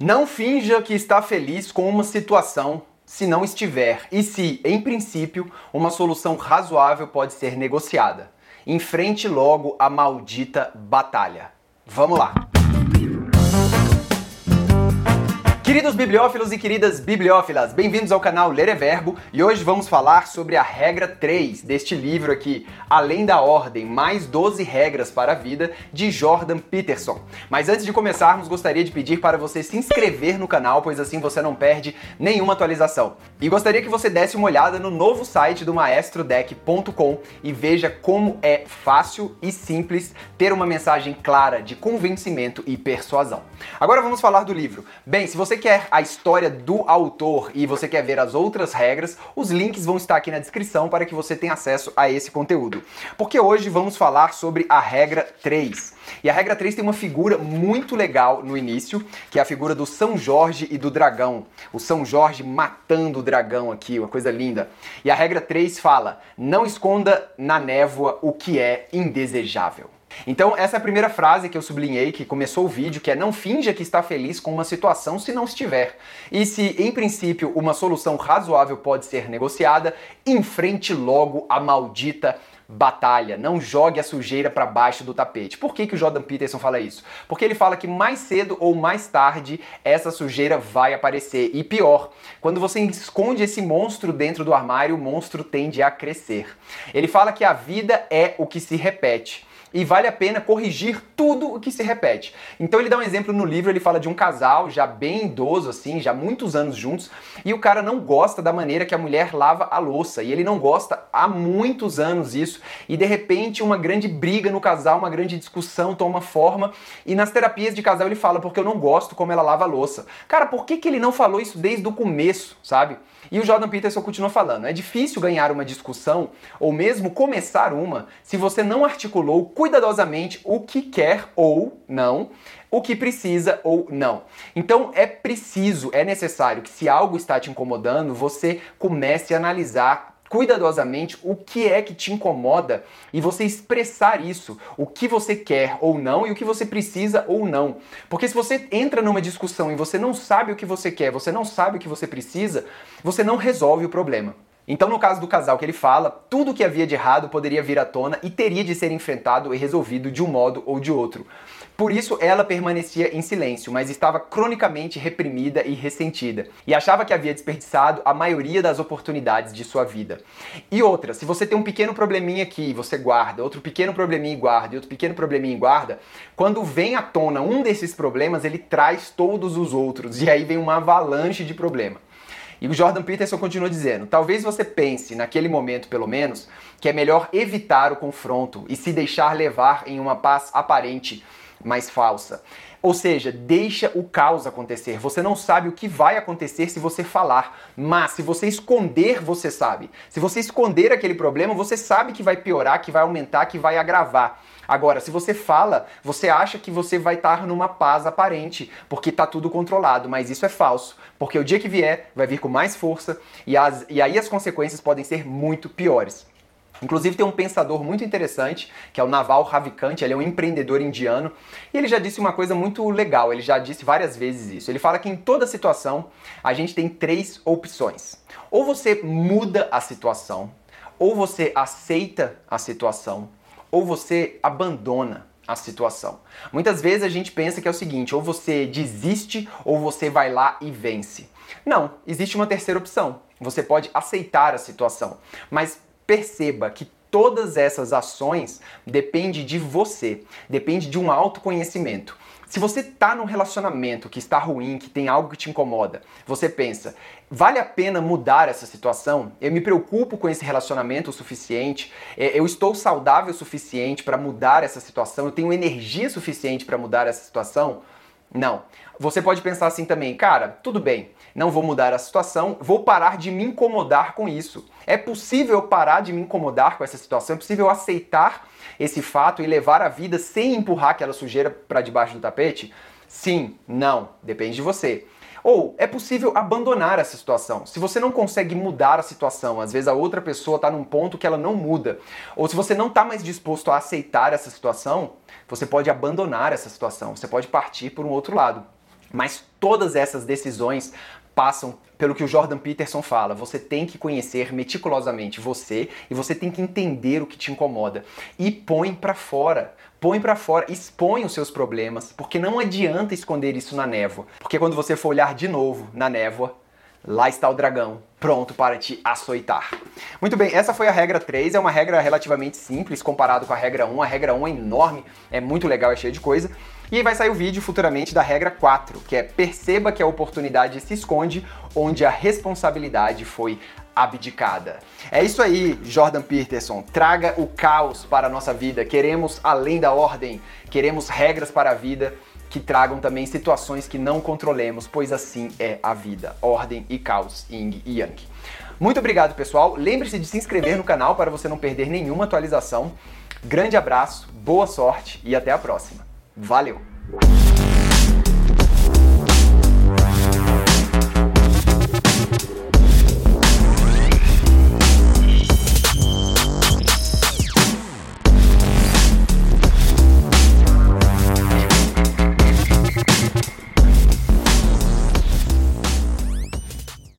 Não finja que está feliz com uma situação se não estiver e se, em princípio, uma solução razoável pode ser negociada. Enfrente logo a maldita batalha. Vamos lá! Queridos bibliófilos e queridas bibliófilas, bem-vindos ao canal Ler é Verbo e hoje vamos falar sobre a regra 3 deste livro aqui, Além da Ordem, mais 12 regras para a vida, de Jordan Peterson. Mas antes de começarmos, gostaria de pedir para você se inscrever no canal, pois assim você não perde nenhuma atualização. E gostaria que você desse uma olhada no novo site do maestrodeck.com e veja como é fácil e simples ter uma mensagem clara de convencimento e persuasão. Agora vamos falar do livro. Bem, se você quer a história do autor e você quer ver as outras regras, os links vão estar aqui na descrição para que você tenha acesso a esse conteúdo. Porque hoje vamos falar sobre a regra 3. E a regra 3 tem uma figura muito legal no início, que é a figura do São Jorge e do dragão. O São Jorge matando o dragão aqui, uma coisa linda. E a regra 3 fala: não esconda na névoa o que é indesejável. Então, essa é a primeira frase que eu sublinhei, que começou o vídeo, que é não finja que está feliz com uma situação se não estiver. E se, em princípio, uma solução razoável pode ser negociada, enfrente logo a maldita batalha, não jogue a sujeira para baixo do tapete. Por que, que o Jordan Peterson fala isso? Porque ele fala que mais cedo ou mais tarde essa sujeira vai aparecer. E pior, quando você esconde esse monstro dentro do armário, o monstro tende a crescer. Ele fala que a vida é o que se repete e vale a pena corrigir tudo o que se repete. Então ele dá um exemplo no livro, ele fala de um casal já bem idoso assim, já muitos anos juntos, e o cara não gosta da maneira que a mulher lava a louça, e ele não gosta há muitos anos isso, e de repente uma grande briga no casal, uma grande discussão toma forma, e nas terapias de casal ele fala porque eu não gosto como ela lava a louça. Cara, por que que ele não falou isso desde o começo, sabe? E o Jordan Peterson continua falando: é difícil ganhar uma discussão ou mesmo começar uma se você não articulou cuidadosamente o que quer ou não, o que precisa ou não. Então é preciso, é necessário que se algo está te incomodando, você comece a analisar cuidadosamente o que é que te incomoda e você expressar isso, o que você quer ou não e o que você precisa ou não. Porque se você entra numa discussão e você não sabe o que você quer, você não sabe o que você precisa, você não resolve o problema. Então, no caso do casal que ele fala, tudo que havia de errado poderia vir à tona e teria de ser enfrentado e resolvido de um modo ou de outro. Por isso ela permanecia em silêncio, mas estava cronicamente reprimida e ressentida, e achava que havia desperdiçado a maioria das oportunidades de sua vida. E outra, se você tem um pequeno probleminha aqui, você guarda, outro pequeno probleminha e guarda, e outro pequeno probleminha e guarda, quando vem à tona um desses problemas, ele traz todos os outros, e aí vem uma avalanche de problema. E o Jordan Peterson continua dizendo: talvez você pense, naquele momento pelo menos, que é melhor evitar o confronto e se deixar levar em uma paz aparente, mas falsa. Ou seja, deixa o caos acontecer. Você não sabe o que vai acontecer se você falar, mas se você esconder, você sabe. Se você esconder aquele problema, você sabe que vai piorar, que vai aumentar, que vai agravar. Agora, se você fala, você acha que você vai estar numa paz aparente, porque está tudo controlado, mas isso é falso, porque o dia que vier vai vir com mais força e, as, e aí as consequências podem ser muito piores. Inclusive tem um pensador muito interessante, que é o Naval Ravikant, ele é um empreendedor indiano, e ele já disse uma coisa muito legal, ele já disse várias vezes isso. Ele fala que em toda situação a gente tem três opções. Ou você muda a situação, ou você aceita a situação, ou você abandona a situação. Muitas vezes a gente pensa que é o seguinte, ou você desiste ou você vai lá e vence. Não, existe uma terceira opção. Você pode aceitar a situação, mas perceba que todas essas ações dependem de você, depende de um autoconhecimento. Se você está num relacionamento que está ruim, que tem algo que te incomoda, você pensa, vale a pena mudar essa situação? Eu me preocupo com esse relacionamento o suficiente? É, eu estou saudável o suficiente para mudar essa situação? Eu tenho energia suficiente para mudar essa situação? Não. Você pode pensar assim também, cara, tudo bem, não vou mudar a situação, vou parar de me incomodar com isso. É possível parar de me incomodar com essa situação? É possível aceitar esse fato e levar a vida sem empurrar aquela sujeira para debaixo do tapete? Sim, não, depende de você. Ou é possível abandonar essa situação. Se você não consegue mudar a situação, às vezes a outra pessoa está num ponto que ela não muda, ou se você não está mais disposto a aceitar essa situação, você pode abandonar essa situação, você pode partir por um outro lado. Mas todas essas decisões passam pelo que o Jordan Peterson fala. Você tem que conhecer meticulosamente você e você tem que entender o que te incomoda e põe para fora. Põe para fora, expõe os seus problemas, porque não adianta esconder isso na névoa. Porque quando você for olhar de novo na névoa, lá está o dragão, pronto para te açoitar. Muito bem, essa foi a regra 3, é uma regra relativamente simples comparado com a regra 1. A regra 1 é enorme, é muito legal, é cheia de coisa. E aí vai sair o vídeo futuramente da regra 4, que é perceba que a oportunidade se esconde onde a responsabilidade foi abdicada. É isso aí, Jordan Peterson. Traga o caos para a nossa vida. Queremos além da ordem, queremos regras para a vida que tragam também situações que não controlemos, pois assim é a vida. Ordem e caos, Ying e Yang. Muito obrigado, pessoal. Lembre-se de se inscrever no canal para você não perder nenhuma atualização. Grande abraço, boa sorte e até a próxima. Valeu!